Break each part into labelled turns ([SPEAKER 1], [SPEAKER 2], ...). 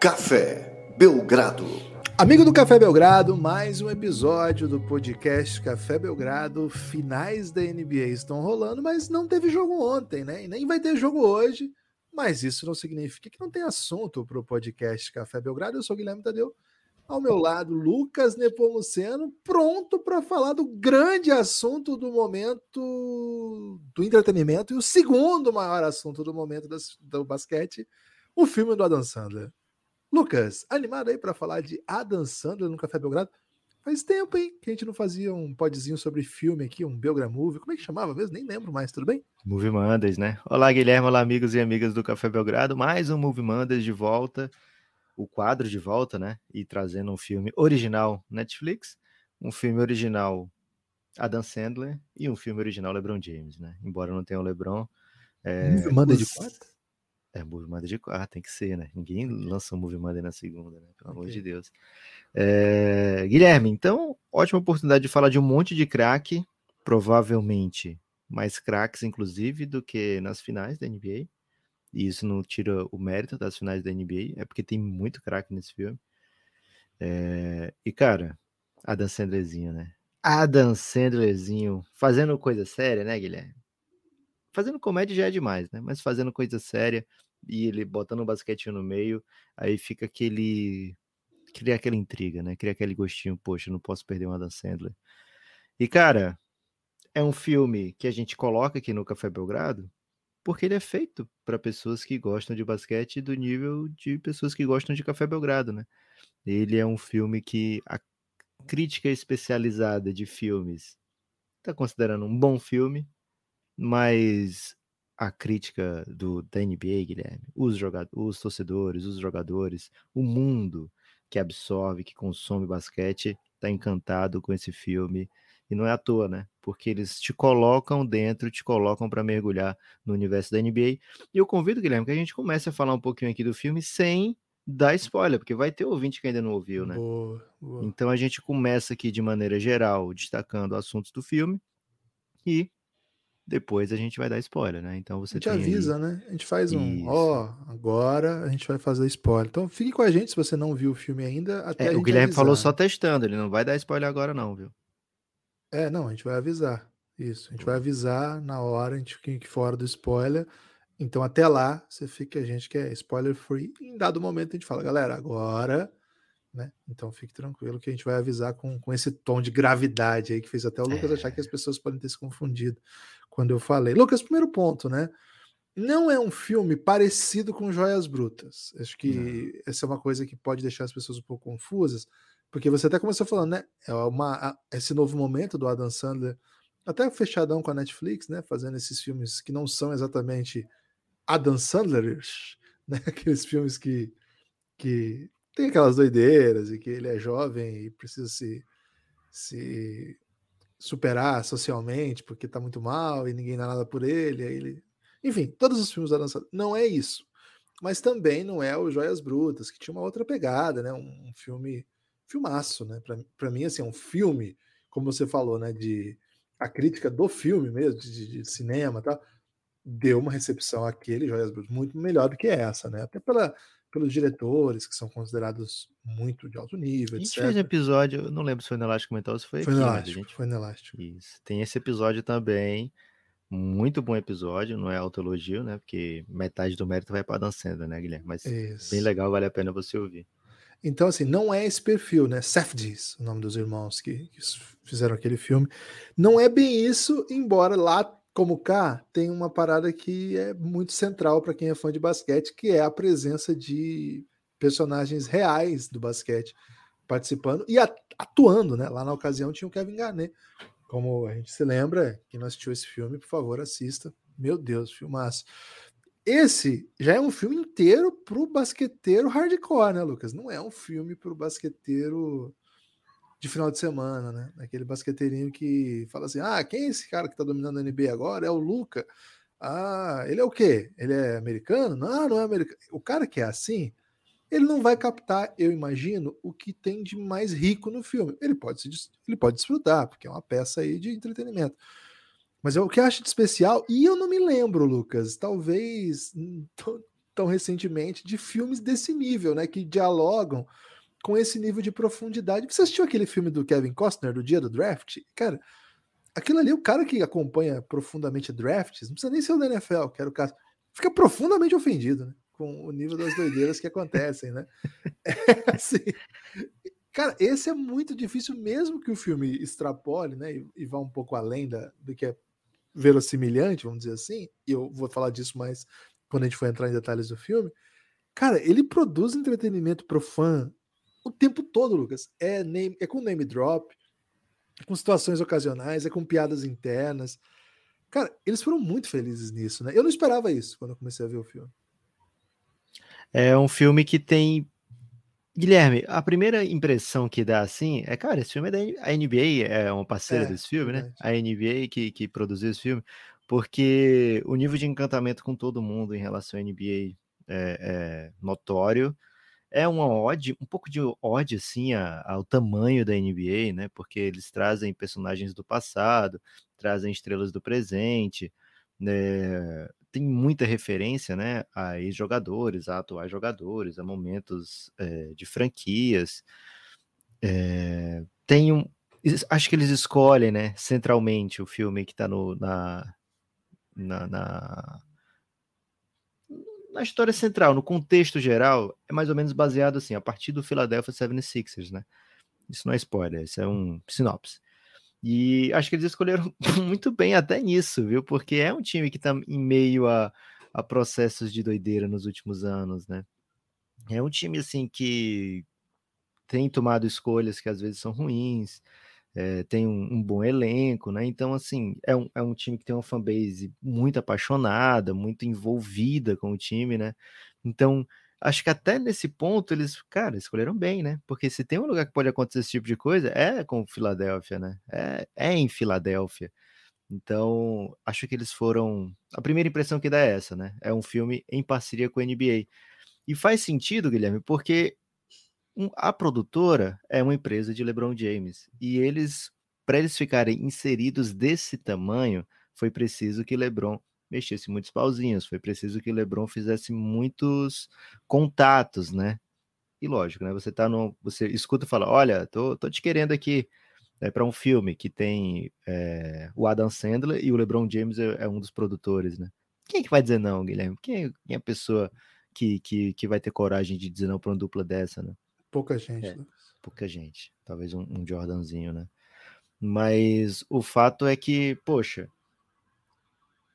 [SPEAKER 1] Café Belgrado.
[SPEAKER 2] Amigo do Café Belgrado, mais um episódio do podcast Café Belgrado. Finais da NBA estão rolando, mas não teve jogo ontem, né? E nem vai ter jogo hoje. Mas isso não significa que não tem assunto para o podcast Café Belgrado. Eu sou Guilherme Tadeu. Ao meu lado, Lucas Nepomuceno, pronto para falar do grande assunto do momento do entretenimento e o segundo maior assunto do momento do basquete, o filme do Adam Sandler. Lucas, animado aí para falar de Adam Sandler no Café Belgrado? Faz tempo, hein, que a gente não fazia um podzinho sobre filme aqui, um Belgram Movie. Como é que chamava mesmo? Nem lembro mais, tudo bem?
[SPEAKER 3] Movie Mondays, né? Olá, Guilherme, olá, amigos e amigas do Café Belgrado. Mais um Movie Mondays de volta, o quadro de volta, né? E trazendo um filme original Netflix, um filme original Adam Sandler e um filme original LeBron James, né? Embora não tenha o LeBron.
[SPEAKER 2] É, movie Monday os... de quarta?
[SPEAKER 3] É, Movie Monday de quarta, tem que ser, né? Ninguém lança um Movie Monday na segunda, né? Pelo okay. amor de Deus. É... Guilherme, então, ótima oportunidade de falar de um monte de craque, provavelmente mais craques, inclusive, do que nas finais da NBA. E isso não tira o mérito das finais da NBA, é porque tem muito craque nesse filme. É... E, cara, Adam Sandlerzinho, né? Adam Sandlerzinho fazendo coisa séria, né, Guilherme? Fazendo comédia já é demais, né? Mas fazendo coisa séria e ele botando o basquete no meio, aí fica aquele. Cria aquela intriga, né? Cria aquele gostinho, poxa, não posso perder um Adam Sandler. E, cara, é um filme que a gente coloca aqui no Café Belgrado porque ele é feito para pessoas que gostam de basquete do nível de pessoas que gostam de Café Belgrado, né? Ele é um filme que a crítica especializada de filmes está considerando um bom filme, mas a crítica do, da NBA, Guilherme, os, jogadores, os torcedores, os jogadores, o mundo que absorve, que consome basquete, está encantado com esse filme. E não é à toa, né? Porque eles te colocam dentro, te colocam para mergulhar no universo da NBA. E eu convido, Guilherme, que a gente comece a falar um pouquinho aqui do filme sem dar spoiler, porque vai ter ouvinte que ainda não ouviu, né? Boa, boa. Então a gente começa aqui de maneira geral, destacando assuntos do filme e depois a gente vai dar spoiler, né? Então você
[SPEAKER 2] A gente avisa, aí... né? A gente faz um, ó, oh, agora a gente vai fazer spoiler. Então fique com a gente se você não viu o filme ainda. Até
[SPEAKER 3] é, o Guilherme avisar. falou só testando, ele não vai dar spoiler agora, não, viu?
[SPEAKER 2] É, não, a gente vai avisar. Isso, a gente vai avisar na hora, a gente fica fora do spoiler. Então até lá, você fica a gente que é spoiler free. Em dado momento a gente fala, galera, agora né? Então fique tranquilo que a gente vai avisar com, com esse tom de gravidade aí que fez até o Lucas é. achar que as pessoas podem ter se confundido quando eu falei. Lucas, primeiro ponto, né? Não é um filme parecido com Joias Brutas. Acho que não. essa é uma coisa que pode deixar as pessoas um pouco confusas, porque você até começou falando, né? É uma, esse novo momento do Adam Sandler, até fechadão com a Netflix, né? Fazendo esses filmes que não são exatamente Adam Sandlerish, né? Aqueles filmes que, que tem aquelas doideiras e que ele é jovem e precisa se, se superar socialmente porque tá muito mal e ninguém dá nada por ele. Ele... Enfim, todos os filmes da dança não é isso. Mas também não é o Joias Brutas, que tinha uma outra pegada, né? Um, filme, filmaço, né? Para mim, assim, é um filme, como você falou, né? De a crítica do filme mesmo, de, de cinema, tá? Deu uma recepção àquele Joias Brutas muito melhor do que essa, né? Até pela pelos diretores, que são considerados muito de alto nível,
[SPEAKER 3] A gente etc. fez um episódio, eu não lembro se foi no Elástico Mental ou se foi,
[SPEAKER 2] foi
[SPEAKER 3] aqui.
[SPEAKER 2] No Elástico, gente... Foi no Elástico.
[SPEAKER 3] Isso. Tem esse episódio também, muito bom episódio, não é autoelogio, né? Porque metade do mérito vai para Dan Sandler, né, Guilherme? Mas Isso. bem legal, vale a pena você ouvir.
[SPEAKER 2] Então, assim, não é esse perfil, né? Safdies, o nome dos irmãos que, que fizeram aquele filme. Não é bem isso, embora lá como cá, tem uma parada que é muito central para quem é fã de basquete, que é a presença de personagens reais do basquete participando e atuando, né? Lá na ocasião tinha o Kevin Garnett. Como a gente se lembra, quem não assistiu esse filme, por favor, assista. Meu Deus, filmaço. Esse já é um filme inteiro pro basqueteiro hardcore, né, Lucas? Não é um filme pro basqueteiro de final de semana, né? Aquele basqueteirinho que fala assim: ah, quem é esse cara que tá dominando a NBA agora? É o Luca. Ah, ele é o quê? Ele é americano? Não, não é americano. O cara que é assim, ele não vai captar, eu imagino, o que tem de mais rico no filme. Ele pode, se, ele pode desfrutar, porque é uma peça aí de entretenimento. Mas é o que eu acho de especial, e eu não me lembro, Lucas, talvez tão recentemente de filmes desse nível, né? Que dialogam com esse nível de profundidade. Você assistiu aquele filme do Kevin Costner, do dia do draft? Cara, aquilo ali, o cara que acompanha profundamente drafts, não precisa nem ser o da NFL, que era o caso, fica profundamente ofendido, né? Com o nível das doideiras que acontecem, né? É, assim, cara, esse é muito difícil, mesmo que o filme extrapole, né? E, e vá um pouco além da, do que é verossimilhante, vamos dizer assim, e eu vou falar disso mais quando a gente for entrar em detalhes do filme. Cara, ele produz entretenimento pro fã o tempo todo, Lucas. É, name, é com name drop, é com situações ocasionais, é com piadas internas. Cara, eles foram muito felizes nisso, né? Eu não esperava isso quando eu comecei a ver o filme.
[SPEAKER 3] É um filme que tem. Guilherme, a primeira impressão que dá assim é, cara, esse filme é da a NBA, é uma parceira é, desse filme, né? A NBA que, que produziu esse filme, porque o nível de encantamento com todo mundo em relação à NBA é, é notório é uma ode, um pouco de ode assim ao tamanho da NBA, né? Porque eles trazem personagens do passado, trazem estrelas do presente, né? Tem muita referência, né, a ex-jogadores, a atuais jogadores, a momentos é, de franquias. É, tem um, acho que eles escolhem, né, centralmente o filme que está no, na, na, na na história central, no contexto geral, é mais ou menos baseado assim, a partir do Philadelphia 76ers, né? Isso não é spoiler, isso é um sinopse. E acho que eles escolheram muito bem até nisso, viu? Porque é um time que tá em meio a, a processos de doideira nos últimos anos, né? É um time assim que tem tomado escolhas que às vezes são ruins, é, tem um, um, bom elenco, né? Então, assim, é um, é um time que tem uma fanbase muito apaixonada, muito envolvida com o time, né? Então, acho que até nesse ponto eles, cara, escolheram bem, né? Porque se tem um lugar que pode acontecer esse tipo de coisa, é com Filadélfia, né? É, é em Filadélfia. Então, acho que eles foram. A primeira impressão que dá é essa, né? É um filme em parceria com a NBA. E faz sentido, Guilherme, porque um, a produtora é uma empresa de LeBron James e eles, para eles ficarem inseridos desse tamanho, foi preciso que LeBron mexesse muitos pauzinhos, foi preciso que LeBron fizesse muitos contatos, né? E lógico, né? Você tá no, você escuta e fala, olha, tô, tô te querendo aqui né, para um filme que tem é, o Adam Sandler e o LeBron James é, é, um dos produtores, né? Quem é que vai dizer não, Guilherme? Quem, é, quem é a pessoa que, que, que vai ter coragem de dizer não para uma dupla dessa, né?
[SPEAKER 2] Pouca gente.
[SPEAKER 3] É, pouca gente. Talvez um, um Jordanzinho, né? Mas o fato é que, poxa,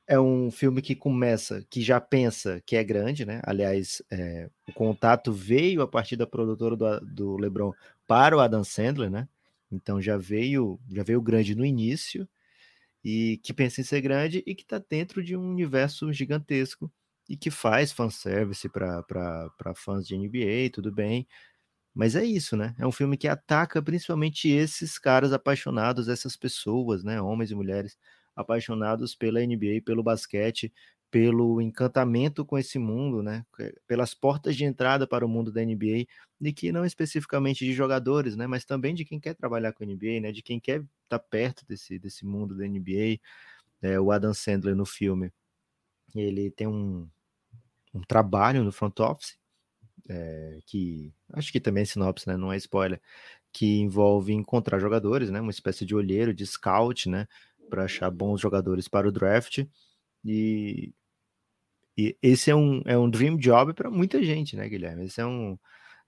[SPEAKER 3] é um filme que começa, que já pensa que é grande, né? Aliás, é, o contato veio a partir da produtora do, do LeBron para o Adam Sandler, né? Então já veio, já veio grande no início e que pensa em ser grande e que está dentro de um universo gigantesco e que faz fanservice para fãs de NBA, tudo bem, mas é isso, né? É um filme que ataca principalmente esses caras apaixonados, essas pessoas, né? Homens e mulheres apaixonados pela NBA, pelo basquete, pelo encantamento com esse mundo, né? Pelas portas de entrada para o mundo da NBA, e que não especificamente de jogadores, né? Mas também de quem quer trabalhar com a NBA, né? De quem quer estar tá perto desse, desse mundo da NBA. É, o Adam Sandler no filme, ele tem um, um trabalho no front office é, que acho que também é sinopse, né? Não é spoiler, que envolve encontrar jogadores, né? Uma espécie de olheiro, de scout, né? Para achar bons jogadores para o draft. E, e esse é um, é um dream job para muita gente, né, Guilherme? Esse é um,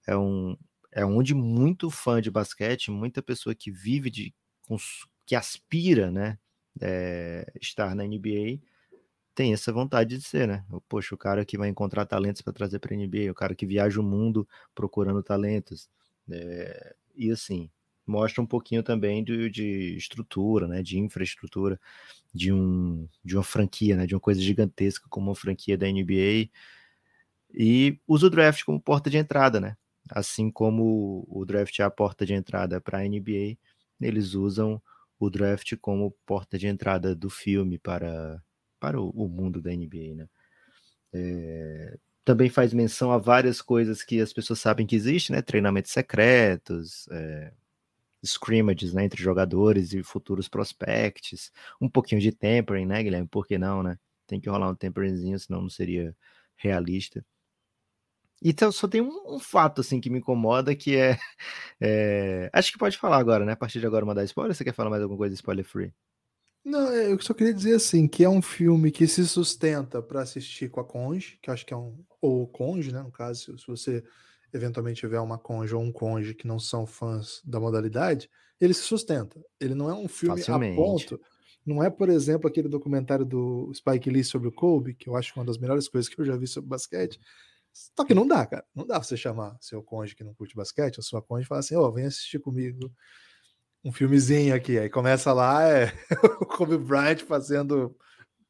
[SPEAKER 3] é um é onde muito fã de basquete, muita pessoa que vive de que aspira, né, é, estar na NBA tem essa vontade de ser, né? Poxa, o cara que vai encontrar talentos para trazer para a NBA, o cara que viaja o mundo procurando talentos. É, e assim, mostra um pouquinho também de, de, estrutura, né? De infraestrutura de, um, de uma franquia, né? De uma coisa gigantesca como uma franquia da NBA. E usa o draft como porta de entrada, né? Assim como o draft é a porta de entrada para a NBA, eles usam o draft como porta de entrada do filme para para o, o mundo da NBA, né? É, também faz menção a várias coisas que as pessoas sabem que existe, né? Treinamentos secretos, é, scrimmages né? entre jogadores e futuros prospects, um pouquinho de tempering, né, Guilherme? Por que não, né? Tem que rolar um temperingzinho, senão não seria realista. Então, só tem um, um, fato assim que me incomoda, que é, é, Acho que pode falar agora, né? A partir de agora mandar spoiler, você quer falar mais alguma coisa spoiler free?
[SPEAKER 2] Não, é, eu só queria dizer assim, que é um filme que se sustenta para assistir com a Conge, que acho que é um. Ou Conge, né? No caso, se você eventualmente tiver uma Conge ou um Conge que não são fãs da modalidade, ele se sustenta. Ele não é um filme Facilmente. a ponto. Não é, por exemplo, aquele documentário do Spike Lee sobre o Kobe, que eu acho uma das melhores coisas que eu já vi sobre basquete. Só que não dá, cara. Não dá você chamar seu cônjuge que não curte basquete, a sua cônjuge e falar assim: ó, oh, vem assistir comigo um filmezinho aqui. Aí começa lá, é o Kobe Bryant fazendo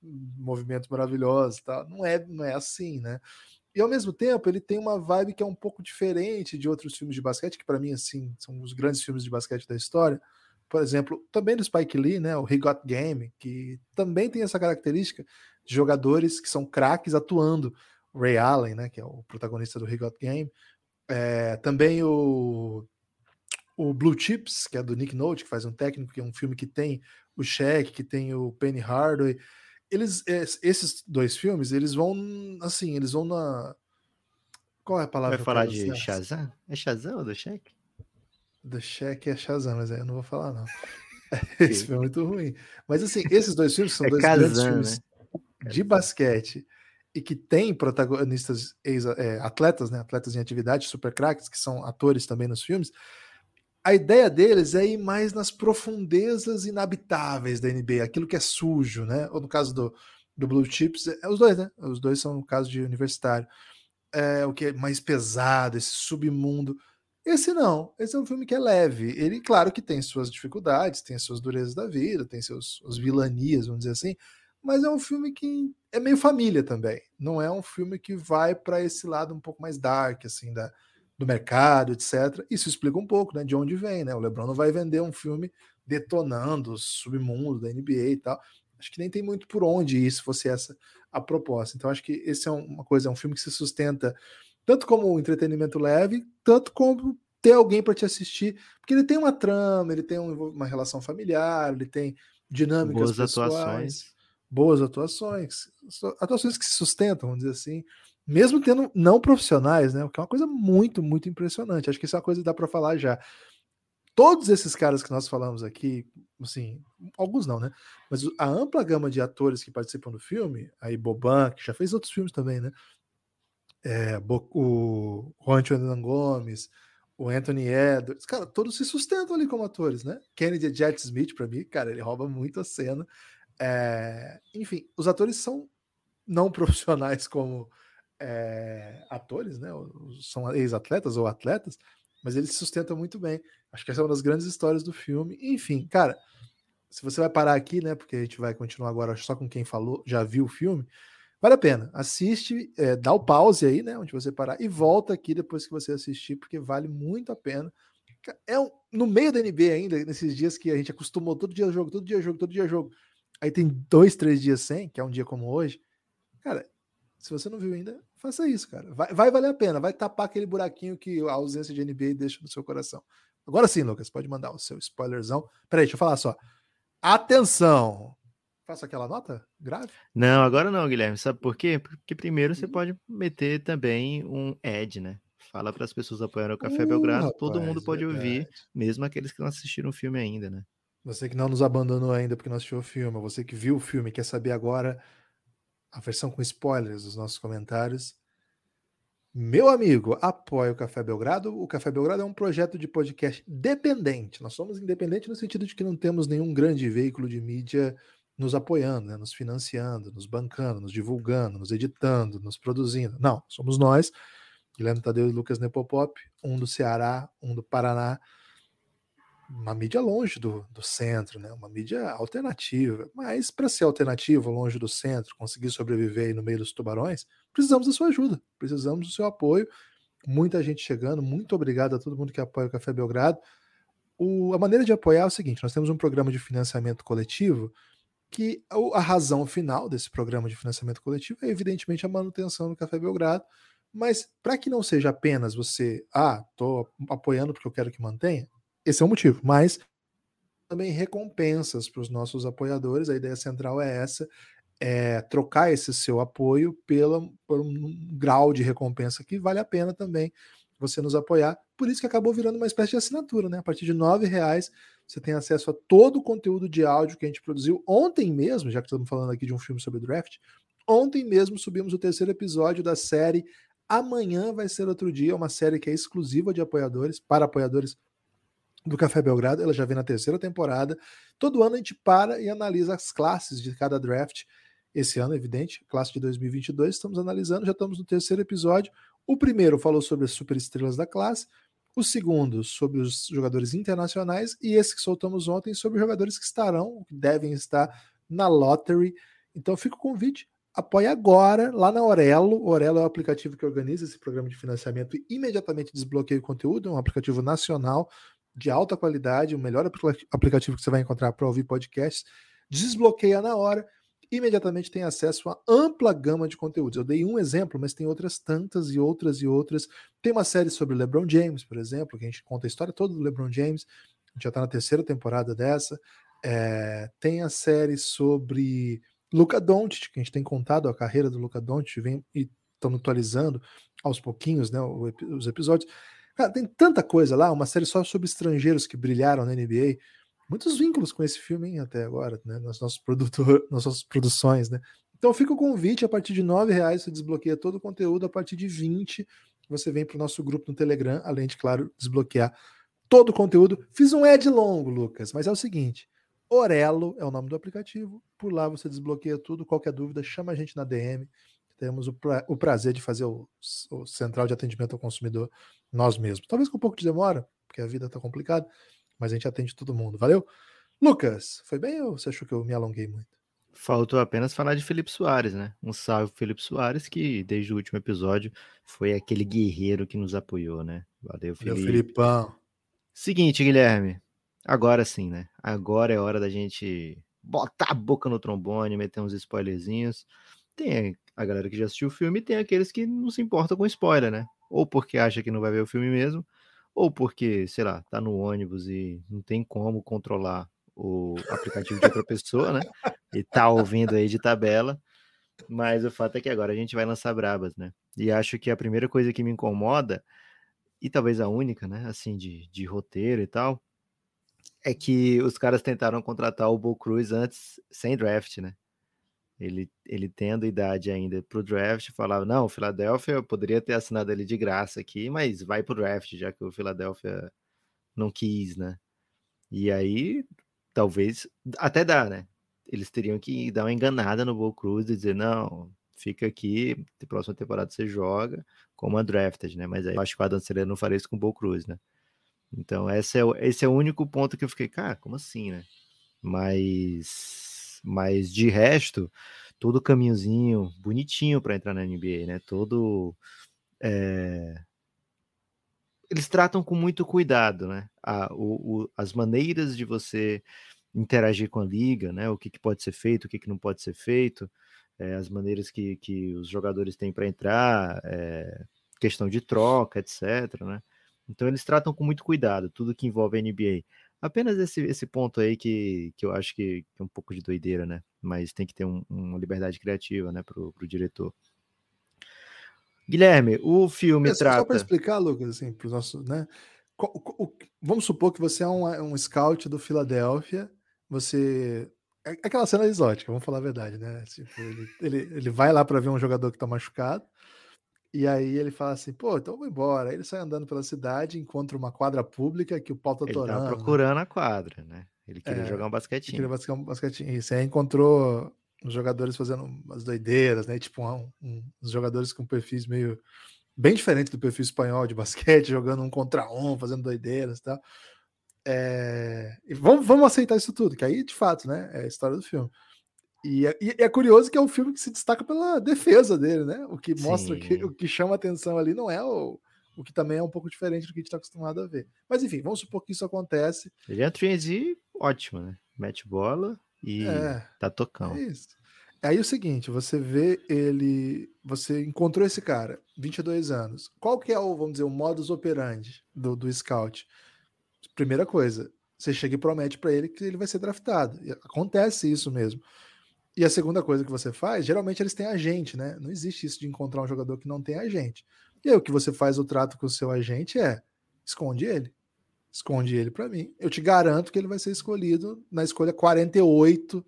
[SPEAKER 2] movimentos maravilhosos tal. Não é, não é assim, né? E ao mesmo tempo, ele tem uma vibe que é um pouco diferente de outros filmes de basquete, que para mim, assim, são os grandes filmes de basquete da história. Por exemplo, também do Spike Lee, né? O He Got Game, que também tem essa característica de jogadores que são craques atuando. Ray Allen, né? Que é o protagonista do He Got Game. É, também o o Blue Chips, que é do Nick Note, que faz um técnico, que é um filme que tem o Shaq, que tem o Penny Hardaway. Eles, esses dois filmes, eles vão assim, eles vão na. Qual é a palavra?
[SPEAKER 3] Vai falar de Shazam? É Shazam ou do Shaq?
[SPEAKER 2] Do Shaq é Shazam, mas aí eu não vou falar, não. Esse filme é muito ruim. Mas assim, esses dois filmes são é dois Kazan, grandes filmes né? de basquete e que tem protagonistas é, atletas, né? Atletas em atividade, super craques, que são atores também nos filmes a ideia deles é ir mais nas profundezas inabitáveis da NBA, aquilo que é sujo, né? Ou no caso do, do Blue Chips, é, os dois, né? Os dois são no caso de universitário. É o que é mais pesado, esse submundo. Esse não, esse é um filme que é leve. Ele, claro que tem suas dificuldades, tem suas durezas da vida, tem seus, suas vilanias, vamos dizer assim, mas é um filme que é meio família também. Não é um filme que vai para esse lado um pouco mais dark, assim, da, do mercado, etc. Isso explica um pouco né, de onde vem, né? O LeBron não vai vender um filme detonando o submundo da NBA e tal. Acho que nem tem muito por onde isso fosse essa a proposta. Então acho que esse é uma coisa, é um filme que se sustenta tanto como um entretenimento leve, tanto como ter alguém para te assistir, porque ele tem uma trama, ele tem uma relação familiar, ele tem dinâmicas boas pessoais, atuações, boas atuações, atuações que se sustentam, vamos dizer assim mesmo tendo não profissionais, né? O que é uma coisa muito, muito impressionante. Acho que isso é uma coisa que dá para falar já. Todos esses caras que nós falamos aqui, assim, alguns não, né? Mas a ampla gama de atores que participam do filme, aí Boban, que já fez outros filmes também, né? É, o Juan Hernan Gomes, o Anthony Edwards, cara, todos se sustentam ali como atores, né? Kennedy Jet Smith, para mim, cara, ele rouba muito a cena. É, enfim, os atores são não profissionais como é, atores, né? São ex-atletas ou atletas, mas eles se sustentam muito bem. Acho que essa é uma das grandes histórias do filme. Enfim, cara, se você vai parar aqui, né? Porque a gente vai continuar agora só com quem falou, já viu o filme. Vale a pena. Assiste, é, dá o pause aí, né? Onde você parar, e volta aqui depois que você assistir, porque vale muito a pena. É um, no meio da NBA ainda, nesses dias que a gente acostumou todo dia jogo, todo dia jogo, todo dia jogo. Aí tem dois, três dias sem, que é um dia como hoje. Cara, se você não viu ainda, faça isso, cara. Vai, vai valer a pena, vai tapar aquele buraquinho que a ausência de NBA deixa no seu coração. Agora sim, Lucas, pode mandar o seu spoilerzão. Peraí, deixa eu falar só. Atenção! Faça aquela nota grave?
[SPEAKER 3] Não, agora não, Guilherme. Sabe por quê? Porque primeiro você pode meter também um ad, né? Fala para as pessoas apoiarem o Café uh, Belgrado. Rapaz, todo mundo pode verdade. ouvir, mesmo aqueles que não assistiram o filme ainda, né?
[SPEAKER 2] Você que não nos abandonou ainda porque não assistiu o filme, você que viu o filme quer saber agora a versão com spoilers dos nossos comentários. Meu amigo, apoia o Café Belgrado. O Café Belgrado é um projeto de podcast dependente. Nós somos independentes no sentido de que não temos nenhum grande veículo de mídia nos apoiando, né? nos financiando, nos bancando, nos divulgando, nos editando, nos produzindo. Não, somos nós, Guilherme Tadeu e Lucas Nepopop, um do Ceará, um do Paraná, uma mídia longe do, do centro, né? uma mídia alternativa. Mas para ser alternativa, longe do centro, conseguir sobreviver no meio dos tubarões, precisamos da sua ajuda, precisamos do seu apoio. Muita gente chegando, muito obrigado a todo mundo que apoia o Café Belgrado. O, a maneira de apoiar é o seguinte: nós temos um programa de financiamento coletivo que a razão final desse programa de financiamento coletivo é evidentemente a manutenção do Café Belgrado. Mas para que não seja apenas você, ah, estou apoiando porque eu quero que mantenha, esse é o motivo. Mas também recompensas para os nossos apoiadores. A ideia central é essa: é, trocar esse seu apoio pela, por um grau de recompensa que vale a pena também você nos apoiar. Por isso que acabou virando uma espécie de assinatura, né? A partir de R$ reais você tem acesso a todo o conteúdo de áudio que a gente produziu ontem mesmo, já que estamos falando aqui de um filme sobre draft. Ontem mesmo subimos o terceiro episódio da série. Amanhã vai ser outro dia, uma série que é exclusiva de apoiadores, para apoiadores do Café Belgrado. Ela já vem na terceira temporada. Todo ano a gente para e analisa as classes de cada draft. Esse ano, evidente, classe de 2022, estamos analisando, já estamos no terceiro episódio. O primeiro falou sobre as superestrelas da classe, o segundo sobre os jogadores internacionais e esse que soltamos ontem sobre jogadores que estarão, que devem estar na lottery. Então fica o convite, apoie agora lá na Orelo. Orelo é o aplicativo que organiza esse programa de financiamento e imediatamente desbloqueia o conteúdo, é um aplicativo nacional de alta qualidade, o melhor aplicativo que você vai encontrar para ouvir podcasts. Desbloqueia na hora imediatamente tem acesso a ampla gama de conteúdos. Eu dei um exemplo, mas tem outras tantas e outras e outras. Tem uma série sobre LeBron James, por exemplo, que a gente conta a história toda do LeBron James. A gente já está na terceira temporada dessa. É, tem a série sobre Luca Doncic, que a gente tem contado a carreira do Luca Doncic, vem e estamos atualizando aos pouquinhos, né, os episódios. Cara, tem tanta coisa lá, uma série só sobre estrangeiros que brilharam na NBA muitos vínculos com esse filme hein, até agora, né? Nas nossas, nas nossas produções, né? Então fica o convite, a partir de R$ reais você desbloqueia todo o conteúdo, a partir de 20 você vem para o nosso grupo no Telegram, além de, claro, desbloquear todo o conteúdo. Fiz um ad longo, Lucas, mas é o seguinte: Orelo é o nome do aplicativo. Por lá você desbloqueia tudo. Qualquer dúvida, chama a gente na DM. Temos o, pra, o prazer de fazer o, o, central de atendimento ao consumidor nós mesmos. Talvez com um pouco de demora, porque a vida está complicada, mas a gente atende todo mundo. Valeu? Lucas, foi bem ou você achou que eu me alonguei muito?
[SPEAKER 3] Faltou apenas falar de Felipe Soares, né? Um salve Felipe Soares, que desde o último episódio foi aquele guerreiro que nos apoiou, né? Valeu, Felipe. Valeu,
[SPEAKER 2] Filipão.
[SPEAKER 3] Seguinte, Guilherme. Agora sim, né? Agora é hora da gente botar a boca no trombone, meter uns spoilerzinhos. Tem a galera que já assistiu o filme e tem aqueles que não se importam com spoiler, né? Ou porque acha que não vai ver o filme mesmo, ou porque, sei lá, tá no ônibus e não tem como controlar o aplicativo de outra pessoa, né? E tá ouvindo aí de tabela. Mas o fato é que agora a gente vai lançar brabas, né? E acho que a primeira coisa que me incomoda, e talvez a única, né? Assim, de, de roteiro e tal, é que os caras tentaram contratar o Bo Cruz antes, sem draft, né? Ele, ele tendo idade ainda para o draft, falava: não, o Philadelphia poderia ter assinado ele de graça aqui, mas vai para o draft, já que o Philadelphia não quis, né? E aí, talvez, até dá, né? Eles teriam que dar uma enganada no Bo Cruz e dizer: não, fica aqui, próxima temporada você joga como undrafted, né? Mas aí eu acho que o Adam Silver não faria isso com o Bo Cruz, né? Então, esse é, esse é o único ponto que eu fiquei, cara, como assim, né? Mas mas de resto, todo caminhozinho bonitinho para entrar na NBA, né? Todo. É... Eles tratam com muito cuidado, né? A, o, o, as maneiras de você interagir com a liga, né? O que, que pode ser feito, o que, que não pode ser feito, é, as maneiras que, que os jogadores têm para entrar, é, questão de troca, etc. Né? Então eles tratam com muito cuidado tudo que envolve a NBA. Apenas esse, esse ponto aí que, que eu acho que, que é um pouco de doideira, né? Mas tem que ter um, uma liberdade criativa, né, pro, pro diretor. Guilherme, o filme é, trata. Só
[SPEAKER 2] para explicar, Lucas, assim, para os nossos, né? O, o, vamos supor que você é um, um scout do Filadélfia, você. É aquela cena exótica, vamos falar a verdade, né? Tipo, ele, ele, ele vai lá para ver um jogador que está machucado, e aí ele fala assim, pô, então eu vou embora. Aí ele sai andando pela cidade, encontra uma quadra pública que o pau tá
[SPEAKER 3] ele
[SPEAKER 2] torando.
[SPEAKER 3] Ele procurando a quadra, né? Ele queria é, jogar um basquetinho.
[SPEAKER 2] Ele queria um basquetinho. Isso aí encontrou os jogadores fazendo umas doideiras, né? Tipo, um, um, uns jogadores com perfis meio bem diferente do perfil espanhol de basquete, jogando um contra um, fazendo doideiras e tal. É... E vamos, vamos aceitar isso tudo, que aí, de fato, né? É a história do filme. E é, e é, curioso que é um filme que se destaca pela defesa dele, né? O que mostra Sim. que o que chama atenção ali não é o, o que também é um pouco diferente do que a gente está acostumado a ver. Mas enfim, vamos supor que isso acontece.
[SPEAKER 3] Ele é um 3 ótimo, né? Mete bola e é, tá tocando.
[SPEAKER 2] É isso. Aí é o seguinte, você vê ele, você encontrou esse cara, 22 anos. Qual que é o, vamos dizer, o modus operandi do, do scout? Primeira coisa, você chega e promete para ele que ele vai ser draftado. E acontece isso mesmo. E a segunda coisa que você faz, geralmente eles têm agente, né? Não existe isso de encontrar um jogador que não tem agente. E aí o que você faz o trato com o seu agente é esconde ele. Esconde ele para mim. Eu te garanto que ele vai ser escolhido na escolha 48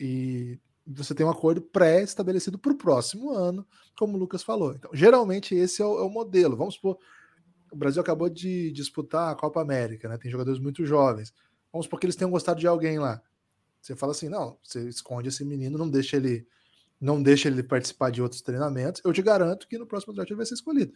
[SPEAKER 2] e você tem um acordo pré-estabelecido para o próximo ano, como o Lucas falou. Então, geralmente esse é o, é o, modelo. Vamos supor, o Brasil acabou de disputar a Copa América, né? Tem jogadores muito jovens. Vamos supor que eles tenham gostado de alguém lá. Você fala assim, não, você esconde esse menino, não deixa ele, não deixa ele participar de outros treinamentos. Eu te garanto que no próximo draft ele vai ser escolhido.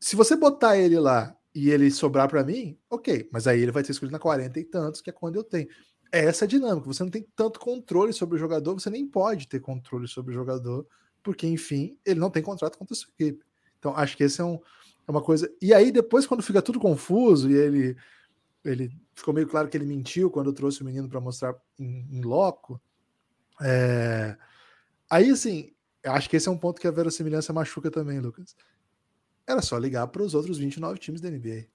[SPEAKER 2] Se você botar ele lá e ele sobrar para mim, ok, mas aí ele vai ser escolhido na 40 e tantos, que é quando eu tenho. É essa a dinâmica. Você não tem tanto controle sobre o jogador, você nem pode ter controle sobre o jogador, porque, enfim, ele não tem contrato contra a sua equipe. Então, acho que esse é, um, é uma coisa. E aí, depois, quando fica tudo confuso e ele ele ficou meio claro que ele mentiu quando trouxe o menino para mostrar em, em loco. É... Aí, assim, acho que esse é um ponto que a verossimilhança machuca também, Lucas. Era só ligar para os outros 29 times da NBA.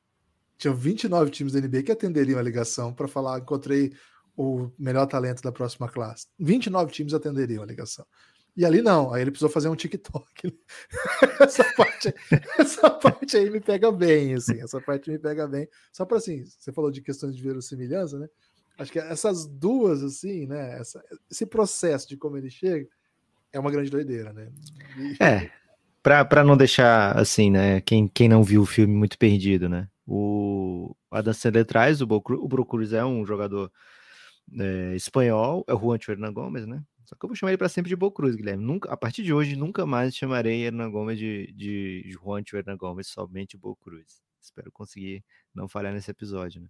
[SPEAKER 2] Tinha 29 times da NBA que atenderiam a ligação para falar: encontrei o melhor talento da próxima classe. 29 times atenderiam a ligação. E ali não, aí ele precisou fazer um TikTok. essa, parte, essa parte aí me pega bem, assim, essa parte me pega bem. Só para assim, você falou de questões de verossimilhança, né? Acho que essas duas, assim, né? Essa, esse processo de como ele chega é uma grande doideira, né?
[SPEAKER 3] E... É, para não deixar assim, né? Quem, quem não viu o filme muito perdido, né? O Adam Sandler traz o Bro Cruz é um jogador é, espanhol, é o Juan Hernan Gomes, né? Só que eu vou chamar ele para sempre de Bo Cruz, Guilherme. Nunca, a partir de hoje, nunca mais chamarei Hernan Gomes de, de Juan Hernan Gomes, somente Bo Cruz. Espero conseguir não falhar nesse episódio, né?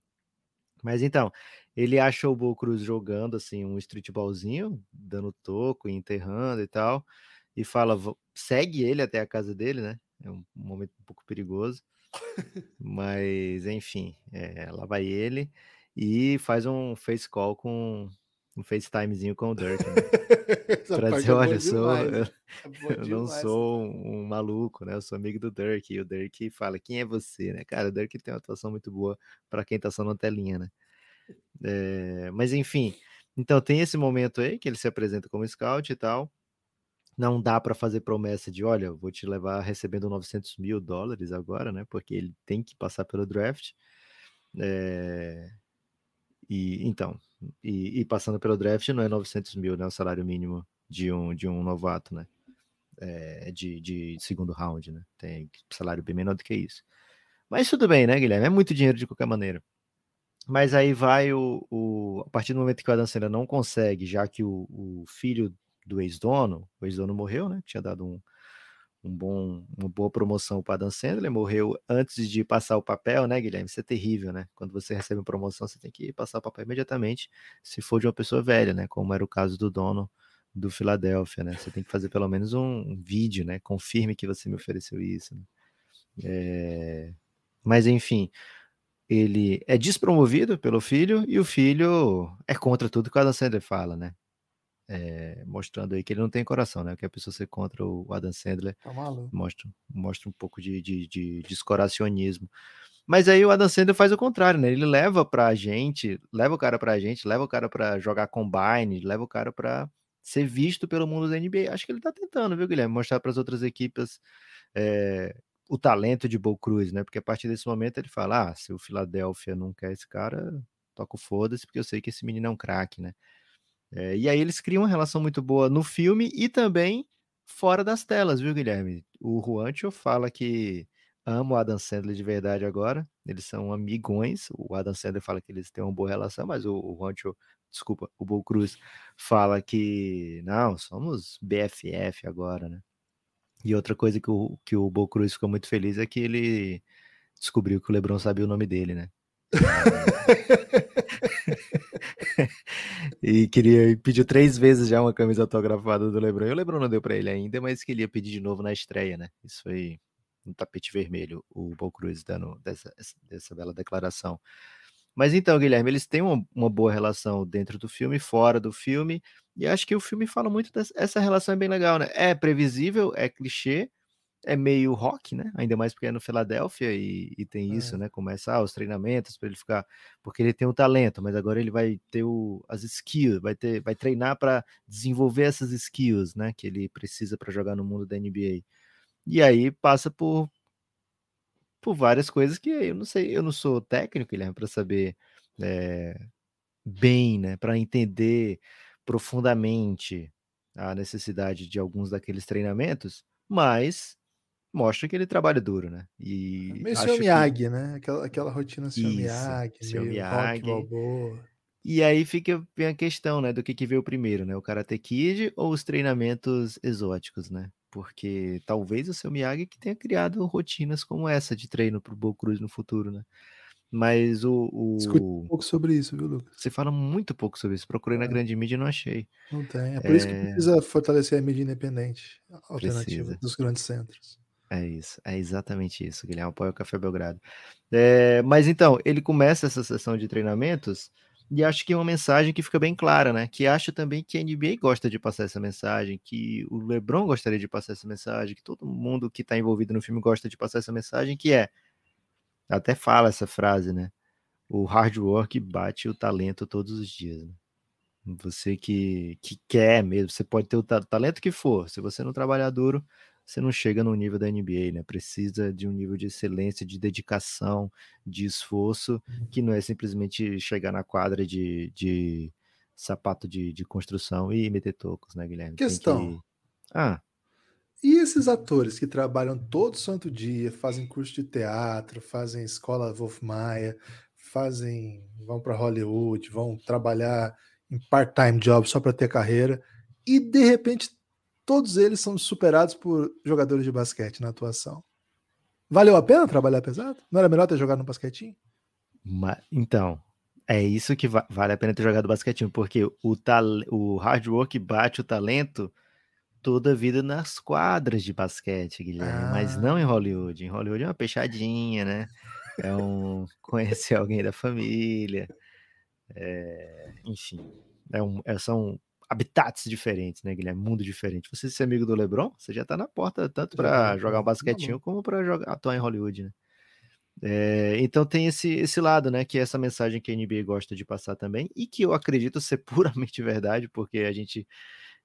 [SPEAKER 3] Mas então, ele achou o Bo Cruz jogando assim um streetballzinho, dando toco, enterrando e tal, e fala, segue ele até a casa dele, né? É um momento um pouco perigoso. Mas, enfim, é, lá vai ele e faz um face call com um FaceTimezinho com o Dirk. Né? pra dizer, é olha, eu, sou, eu, é eu não sou um, um, maluco, né? Eu sou amigo do Dirk. E o Dirk fala, quem é você, né? Cara, o Dirk tem uma atuação muito boa para quem tá só na telinha, né? É, mas enfim, então tem esse momento aí que ele se apresenta como scout e tal. Não dá para fazer promessa de, olha, vou te levar recebendo 900 mil dólares agora, né? Porque ele tem que passar pelo draft. É, e então, e, e, passando pelo draft não é 900 mil, né? O salário mínimo de um, de um novato, né? É, de, de segundo round, né? Tem salário bem menor do que isso. Mas tudo bem, né, Guilherme? É muito dinheiro de qualquer maneira. Mas aí vai o, o a partir do momento que o Adam Sandler não consegue, já que o, o filho do ex-dono, o ex-dono morreu, né? Tinha dado um, um bom, uma boa promoção para Dan Sandler, morreu antes de passar o papel, né, Guilherme? Isso é terrível, né? Quando você recebe uma promoção, você tem que passar o papel imediatamente, se for de uma pessoa velha, né? Como era o caso do dono do Filadélfia, né? Você tem que fazer pelo menos um, vídeo, né? Confirme que você me ofereceu isso. Né? É... Mas enfim, ele é despromovido pelo filho e o filho é contra tudo que o Adam Sandler fala, né? É, mostrando aí que ele não tem coração, né? Que a pessoa ser contra o Adam Sandler
[SPEAKER 2] tá
[SPEAKER 3] mostra, mostra um pouco de, de, de descoracionismo. Mas aí o Adam Sandler faz o contrário, né? Ele leva pra gente, leva o cara pra gente, leva o cara pra jogar combine, leva o cara pra ser visto pelo mundo da NBA. Acho que ele tá tentando, viu, Guilherme? Mostrar para as outras equipes é, o talento de Bo Cruz, né? Porque a partir desse momento ele fala: ah, se o Philadelphia não quer esse cara, toca o foda-se, porque eu sei que esse menino é um craque, né? É, e aí eles criam uma relação muito boa no filme e também fora das telas, viu, Guilherme? O Juancho fala que ama o Adam Sandler de verdade agora, eles são amigões, o Adam Sandler fala que eles têm uma boa relação, mas o, o Juancho, desculpa, o Bo Cruz fala que não, somos BFF agora, né? E outra coisa que o, que o Bo Cruz ficou muito feliz é que ele descobriu que o Lebron sabia o nome dele, né? e queria pediu três vezes já uma camisa autografada do Lebron. E o Lebron não deu para ele ainda, mas queria pedir de novo na estreia, né? Isso foi no tapete vermelho, o Paul Cruz dando dessa, dessa bela declaração. Mas então, Guilherme, eles têm uma, uma, boa relação dentro do filme, fora do filme, e acho que o filme fala muito dessa essa relação é bem legal, né? É previsível, é clichê, é meio rock, né? Ainda mais porque é no Filadélfia e, e tem
[SPEAKER 2] É.
[SPEAKER 3] isso, né? Começa ah, os treinamentos para ele ficar, porque ele tem o talento, mas agora ele vai ter o, as skills, vai ter, vai treinar para desenvolver essas skills, né? Que ele precisa para jogar no mundo da NBA. E aí passa por por várias coisas que eu não sei, eu não sou técnico, Guilherme, para saber é, bem, né? Para entender profundamente a necessidade de alguns daqueles treinamentos, mas mostra que ele trabalha duro, né? E
[SPEAKER 2] Meio
[SPEAKER 3] acho
[SPEAKER 2] Sr.
[SPEAKER 3] que-
[SPEAKER 2] Miyagi, né? Aquela, aquela rotina Sr.
[SPEAKER 3] Isso,
[SPEAKER 2] Miyagi, meio
[SPEAKER 3] Miyagi. E aí fica a questão, né, do que, que veio primeiro, né? O Karate Kid ou os treinamentos exóticos, né? Porque talvez o seu Miyagi que tenha criado rotinas como essa de treino pro Bo Cruz no futuro, né? Mas o,
[SPEAKER 2] Escute um
[SPEAKER 3] o...
[SPEAKER 2] pouco sobre isso, viu, Lucas?
[SPEAKER 3] Você fala muito pouco sobre isso. Procurei na
[SPEAKER 2] É.
[SPEAKER 3] grande mídia e não achei.
[SPEAKER 2] Não tem. É por isso que
[SPEAKER 3] É.
[SPEAKER 2] precisa fortalecer a mídia independente, alternativa
[SPEAKER 3] Precisa.
[SPEAKER 2] dos grandes centros.
[SPEAKER 3] É isso, é exatamente isso, Guilherme. Apoia o Café Belgrado. É, mas então, ele começa essa sessão de treinamentos e acho que é uma mensagem que fica bem clara, né? Que acha também que a NBA gosta de passar essa mensagem, que o LeBron gostaria de passar essa mensagem, que todo mundo que está envolvido no filme gosta de passar essa mensagem, que é até fala essa frase, né? O hard work bate o talento todos os dias. Né? Você que, que quer mesmo, você pode ter o ta- talento que for, se você não trabalhar duro, você não chega no nível da NBA, né? Precisa de um nível de excelência, de dedicação, de esforço, que não é simplesmente chegar na quadra de, de sapato de, de construção e meter tocos, né, Guilherme?
[SPEAKER 2] Questão.
[SPEAKER 3] que- Ah,
[SPEAKER 2] E esses atores que trabalham todo santo dia, fazem curso de teatro, fazem escola Wolf Maia, fazem, vão para Hollywood, vão trabalhar em part-time job só para ter carreira, e de repente todos eles são superados por jogadores de basquete na atuação. Valeu a pena trabalhar pesado? Não era melhor ter jogado no basquetinho?
[SPEAKER 3] ma- então, é isso que va- vale a pena ter jogado basquetinho, porque o, o hard work bate o talento toda a vida nas quadras de basquete, Guilherme, mas
[SPEAKER 2] Ah.
[SPEAKER 3] não em Hollywood. Em Hollywood é uma peixadinha, né? É um conhecer alguém da família, é, enfim, é um, é- são habitats diferentes, né, Guilherme? Mundo diferente. Você ser amigo do LeBron, você já tá na porta tanto para jogar um
[SPEAKER 2] tá
[SPEAKER 3] basquetinho como para jogar atuar em Hollywood, né? É, então tem esse, esse lado, né? Que é essa mensagem que a NBA gosta de passar também, e que eu acredito ser puramente verdade, porque a gente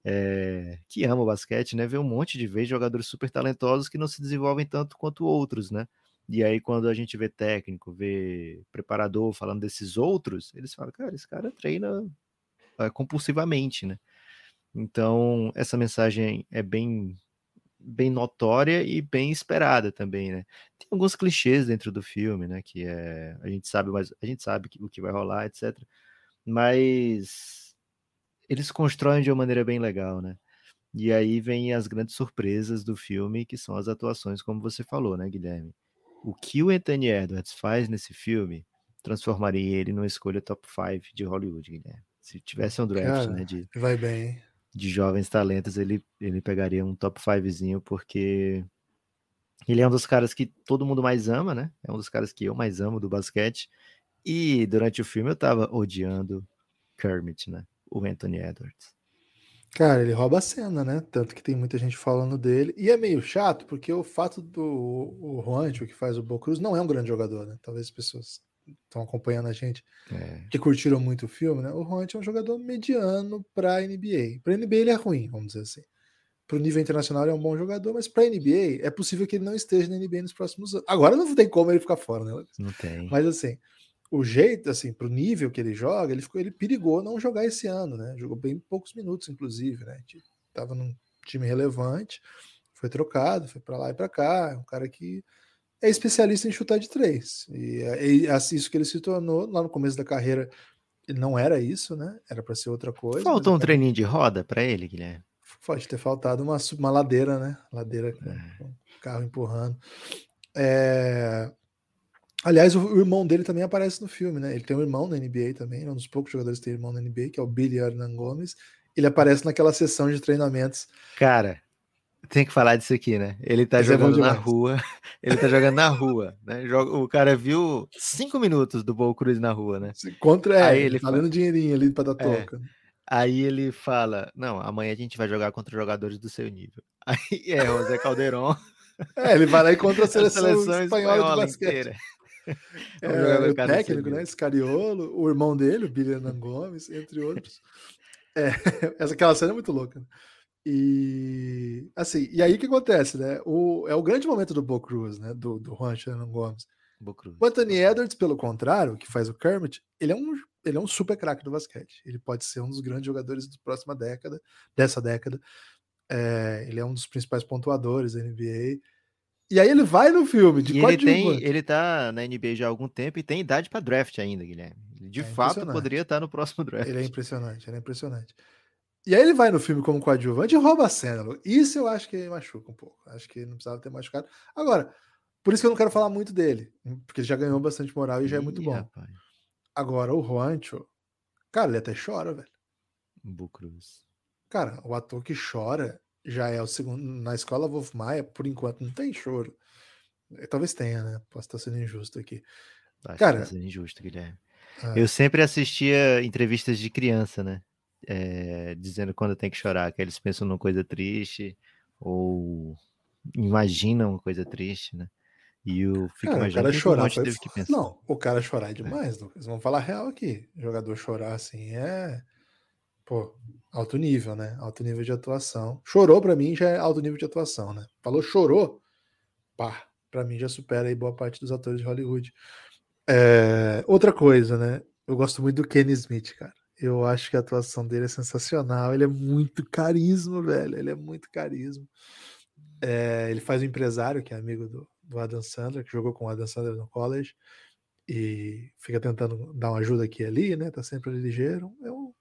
[SPEAKER 3] é, que ama o basquete, né? Vê um monte de vezes jogadores super talentosos que não se desenvolvem tanto quanto outros, né? E aí, quando a gente vê técnico, vê preparador falando desses outros, eles falam, cara, esse cara treina compulsivamente, né? Então, essa mensagem é bem bem notória e bem esperada também, né? Tem alguns clichês dentro do filme, né? Que é a gente sabe, mas a gente sabe o que vai rolar, etc. Mas eles constroem de uma maneira bem legal, né? E aí vem as grandes surpresas do filme, que são as atuações, como você falou, né, Guilherme? O que o Anthony Edwards faz nesse filme transformaria ele numa escolha top 5 de Hollywood, Guilherme. Se tivesse um draft,
[SPEAKER 2] Cara,
[SPEAKER 3] né, de,
[SPEAKER 2] Vai bem,
[SPEAKER 3] de jovens talentos, ele, ele pegaria um top 5zinho, porque ele é um dos caras que todo mundo mais ama, né? É um dos caras que eu mais amo do basquete. E durante o filme eu tava odiando Kermit, né? O Anthony Edwards.
[SPEAKER 2] Cara, ele rouba a cena, né? Tanto que tem muita gente falando dele. E é meio chato, porque o fato do o Juancho, que faz o Bo Cruz, não é um grande jogador, né? Talvez as pessoas estão acompanhando a gente
[SPEAKER 3] É,
[SPEAKER 2] que curtiram muito o filme, né? O Juancho é um jogador mediano para NBA. Para NBA ele é ruim, vamos dizer assim. Para o nível internacional ele é um bom jogador, mas para NBA é possível que ele não esteja na NBA nos próximos anos. Agora não tem como ele ficar fora, né?
[SPEAKER 3] não tem.
[SPEAKER 2] Mas assim, o jeito, assim, pro nível que ele joga, ele ficou, ele perigou não jogar esse ano, né? Jogou bem poucos minutos, inclusive, né? Tava num time relevante, foi trocado, foi para lá e para cá. É um cara que é especialista em chutar de três. E é, isso que ele se tornou lá no começo da carreira. Ele não era isso, né? Era para ser outra coisa.
[SPEAKER 3] Faltou um
[SPEAKER 2] acabou-
[SPEAKER 3] treininho de roda pra ele, Guilherme?
[SPEAKER 2] Pode ter faltado uma, uma ladeira, né? Ladeira com,
[SPEAKER 3] É.
[SPEAKER 2] carro empurrando. É, Aliás, o, o irmão dele também aparece no filme, né? Ele tem um irmão na NBA também, é um dos poucos jogadores que tem irmão na NBA, que é o Billy Hernan Gomes. Ele aparece naquela sessão de treinamentos.
[SPEAKER 3] Cara, tem que falar disso aqui, né? Ele tá
[SPEAKER 2] é bom
[SPEAKER 3] jogando na rua. Ele tá jogando na rua, né? Joga- O cara viu cinco minutos do Bo Cruz na rua, né?
[SPEAKER 2] Contra
[SPEAKER 3] Aí
[SPEAKER 2] ele,
[SPEAKER 3] ele
[SPEAKER 2] tá
[SPEAKER 3] fa-
[SPEAKER 2] dando dinheirinho ali pra dar
[SPEAKER 3] É.
[SPEAKER 2] toca.
[SPEAKER 3] Aí ele fala: Não, amanhã a gente vai jogar contra jogadores do seu nível. Aí é José Caldeirão
[SPEAKER 2] É, ele vai lá e contra a seleção, a seleção espanhola, espanhola, de basquete. Inteira. É, o técnico, né? Scariolo, o irmão dele, o Billy Gomes, entre outros. É, essa aquela cena é muito louca. E assim, e aí o que acontece, né? O, é o grande momento do Bo Cruz, né? Do, do Juan Shannon Gomes. O Anthony Edwards, pelo contrário, que faz o Kermit, ele é um, ele é um super craque do basquete. Ele pode ser um dos grandes jogadores da próxima década, dessa década. É, ele é um dos principais pontuadores da NBA. E aí ele vai no filme de
[SPEAKER 3] e ele tem, ele tá na NBA já há algum tempo e tem idade para draft ainda, Guilherme. Ele de é fato poderia estar no próximo draft.
[SPEAKER 2] Ele é impressionante, ele é impressionante. E aí ele vai no filme como coadjuvante e rouba a cena. Isso eu acho que machuca um pouco. Acho que não precisava ter machucado. Agora, por isso que eu não quero falar muito dele, porque ele já ganhou bastante moral e já é muito bom. Rapaz. Agora, o Juancho, cara, ele até chora, velho.
[SPEAKER 3] Bucruz.
[SPEAKER 2] Cara, o ator que chora já é o segundo. Na escola Wolf Maia, por enquanto, não tem choro. Eh, talvez tenha, né? Posso estar sendo injusto aqui.
[SPEAKER 3] Acho Cara, que tá sendo injusto, Guilherme. Ah. Eu sempre assistia entrevistas de criança, né? É, dizendo quando tem que chorar, que eles pensam numa coisa triste ou imaginam uma coisa triste, né? E o
[SPEAKER 2] fico cara, o cara chorar foi... teve que pensar. Não, o cara chorar é, é. demais, é. Lucas. Vamos falar real aqui. O jogador chorar assim é pô, alto nível, né? Alto nível de atuação. Chorou para mim já é alto nível de atuação, né? Falou chorou, pá, para mim já supera aí boa parte dos atores de Hollywood. É, outra coisa, né? Eu gosto muito do Kenny Smith, cara. Eu acho que a atuação dele é sensacional. Ele é muito carisma, velho. Ele é muito carisma. É, ele faz o empresário, que é amigo do, do Adam Sandler, que jogou com o Adam Sandler no college e fica tentando dar uma ajuda aqui e ali, né? Tá sempre ligeiro. É um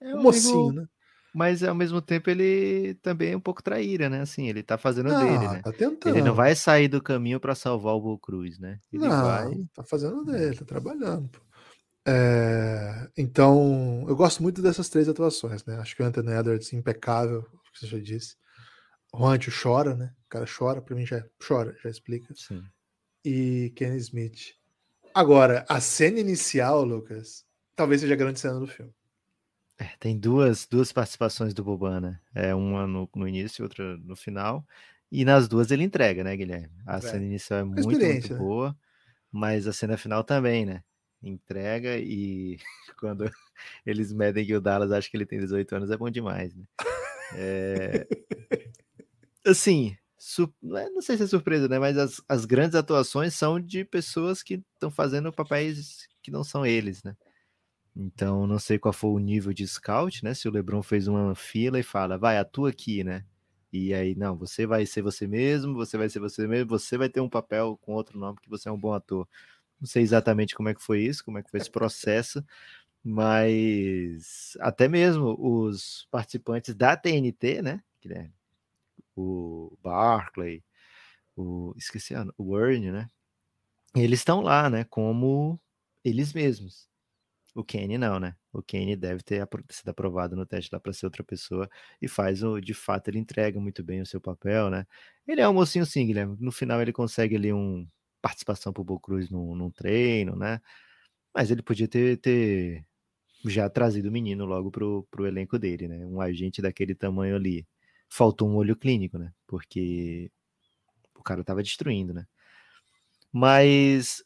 [SPEAKER 2] é um, mocinho, amigo, né?
[SPEAKER 3] Mas ao mesmo tempo ele também é um pouco traíra, né? Assim, ele tá fazendo ah, dele, né? Tá ele não vai sair do caminho para salvar o Bull Cruz, né? Ele
[SPEAKER 2] não, vai... tá fazendo dele, tá trabalhando. É, então, eu gosto muito dessas três atuações, né? Acho que o Anthony Edwards impecável, que você já disse. O chora, né? O cara chora, pra mim já chora, já explica.
[SPEAKER 3] Sim.
[SPEAKER 2] E Kenny Smith. Agora, a cena inicial, Lucas, talvez seja a grande cena do filme.
[SPEAKER 3] É, tem duas, duas participações do Boban, né? É uma no, no início e outra no final. E nas duas ele entrega, né, Guilherme? A é. cena inicial é muito, muito né? boa, mas a cena final também, né? Entrega e quando eles medem que o Dallas acha que ele tem 18 anos é bom demais, né? É... Assim. É, não sei se é surpresa, né? Mas as, as grandes atuações são de pessoas que estão fazendo papéis que não são eles, né? Então, não sei qual foi o nível de scout, né? Se o LeBron fez uma fila e fala, vai, atua aqui, né? E aí, não, você vai ser você mesmo, você vai ser você mesmo, você vai ter um papel com outro nome que você é um bom ator. Não sei exatamente como é que foi isso, como é que foi esse processo, mas até mesmo os participantes da TNT, né? Guilherme? O Barclay, o esqueci, o Wern, né? Eles estão lá, né? Como eles mesmos. O Kenny não, né? O Kenny deve ter sido aprovado no teste lá para ser outra pessoa e faz o, de fato, ele entrega muito bem o seu papel, né? Ele é um mocinho sim, Guilherme. No final ele consegue ali um participação pro Bo Cruz num, num treino, né? Mas ele podia ter, ter já trazido o menino logo pro, pro elenco dele, né? Um agente daquele tamanho ali. Faltou um olho clínico, né? Porque o cara tava destruindo, né? Mas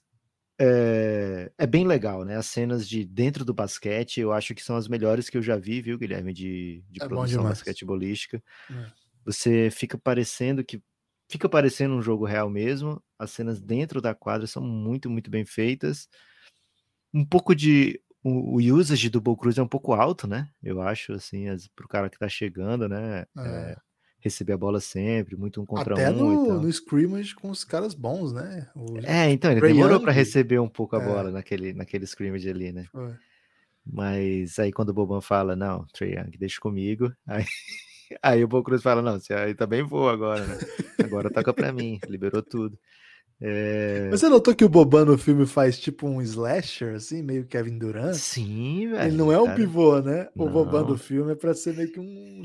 [SPEAKER 3] é, é, bem legal, né? As cenas de dentro do basquete, eu acho que são as melhores que eu já vi, viu, Guilherme, de, de é produção basquetebolística. É. Você fica parecendo que fica parecendo um jogo real mesmo. As cenas dentro da quadra são muito, muito bem feitas. Um pouco de o, o usage do Bull Cruz é um pouco alto, né? Eu acho assim, para o cara que tá chegando, né? É. é receber a bola sempre, muito um contra
[SPEAKER 2] Até
[SPEAKER 3] um.
[SPEAKER 2] Até no, no scrimmage com os caras bons, né?
[SPEAKER 3] O, é, então, ele demorou para receber um pouco a é. bola naquele, naquele scrimmage ali, né? Foi. Mas aí quando o Boban fala, não, Trey Young, deixa comigo, aí, aí o Bo Cruz fala, não, você aí também voa agora, né? Agora toca para mim, liberou tudo.
[SPEAKER 2] É... Mas você notou que o Boban no filme faz tipo um slasher, assim, meio Kevin Durant?
[SPEAKER 3] Sim, velho.
[SPEAKER 2] Ele não é um pivô, né? O. Boban do filme é pra ser meio que um,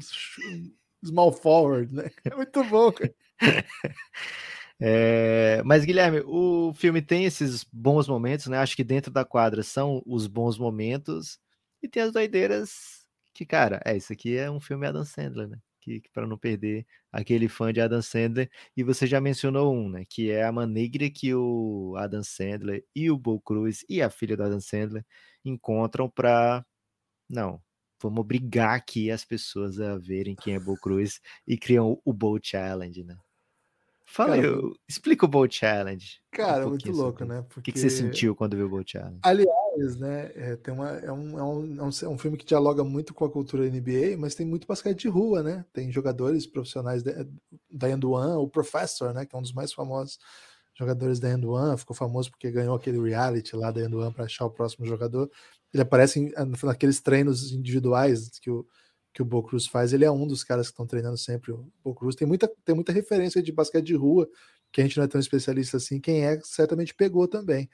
[SPEAKER 2] small forward, né? É muito bom, cara.
[SPEAKER 3] É, mas, Guilherme, o filme tem esses bons momentos, né? Acho que dentro da quadra são os bons momentos e tem as doideiras que, cara, é isso aqui é um filme Adam Sandler, né? Que, que para não perder aquele fã de Adam Sandler. E você já mencionou um, né? Que é a maneira que o Adam Sandler e o Bo Cruz e a filha do Adam Sandler encontram para não, vamos obrigar aqui as pessoas a verem quem é Bo Cruz e criam o Bo Challenge, né? Fala cara, aí, explica o Bowl Challenge.
[SPEAKER 2] Cara, um muito louco, sobre. né?
[SPEAKER 3] Porque... O que, você sentiu quando viu o Bowl Challenge?
[SPEAKER 2] Aliás, né, é, tem uma, é, um, é, um, é, um, filme que dialoga muito com a cultura NBA, mas tem muito basquete de rua, né? Tem jogadores profissionais da, da Enduan, o Professor, né, que é um dos mais famosos jogadores da Enduan, ficou famoso porque ganhou aquele reality lá da Enduan para achar o próximo jogador. Ele aparece em, naqueles treinos individuais que o que o Bo Cruz faz, ele é um dos caras que estão treinando sempre. O Bo Cruz tem muita, tem muita referência de basquete de rua, que a gente não é tão especialista assim. Quem é, certamente pegou também.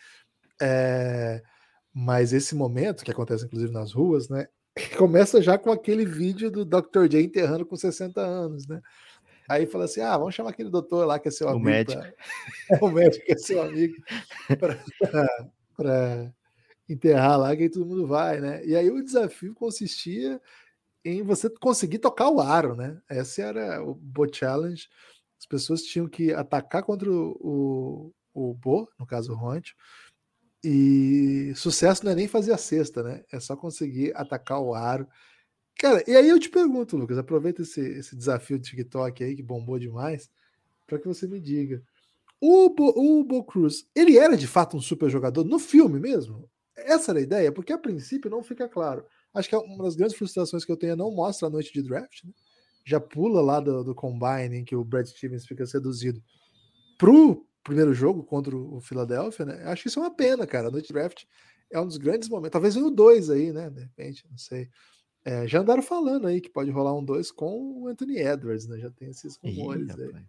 [SPEAKER 2] É, mas esse momento, que acontece inclusive nas ruas, né? Começa já com aquele vídeo do Dr. J enterrando com 60 anos, né? Aí fala assim: ah, vamos chamar aquele doutor lá que é seu amigo.
[SPEAKER 3] O médico. Pra...
[SPEAKER 2] O médico que é seu amigo. para enterrar lá, que aí todo mundo vai, né? E aí o desafio consistia em você conseguir tocar o aro, né? Esse era o Bo Challenge. As pessoas tinham que atacar contra o, o, o Bo, no caso o Ronte, e sucesso não é nem fazer a cesta, né? É só conseguir atacar o aro. Cara, e aí eu te pergunto, Lucas, aproveita esse, esse desafio do TikTok aí, que bombou demais, para que você me diga. O Bo, o Bo Cruz, ele era de fato um super jogador no filme mesmo? Essa era a ideia? Porque a princípio não fica claro. Acho que é uma das grandes frustrações que eu tenho é não mostra a noite de draft, né? Já pula lá do, do combine em que o Brad Stevens fica seduzido pro primeiro jogo contra o Philadelphia, né? Acho que isso é uma pena, cara. A noite de draft é um dos grandes momentos. Talvez o dois aí, né? De repente, não sei. É, já andaram falando aí que pode rolar um dois com o Anthony Edwards, né? Já tem esses rumores Ih, aí.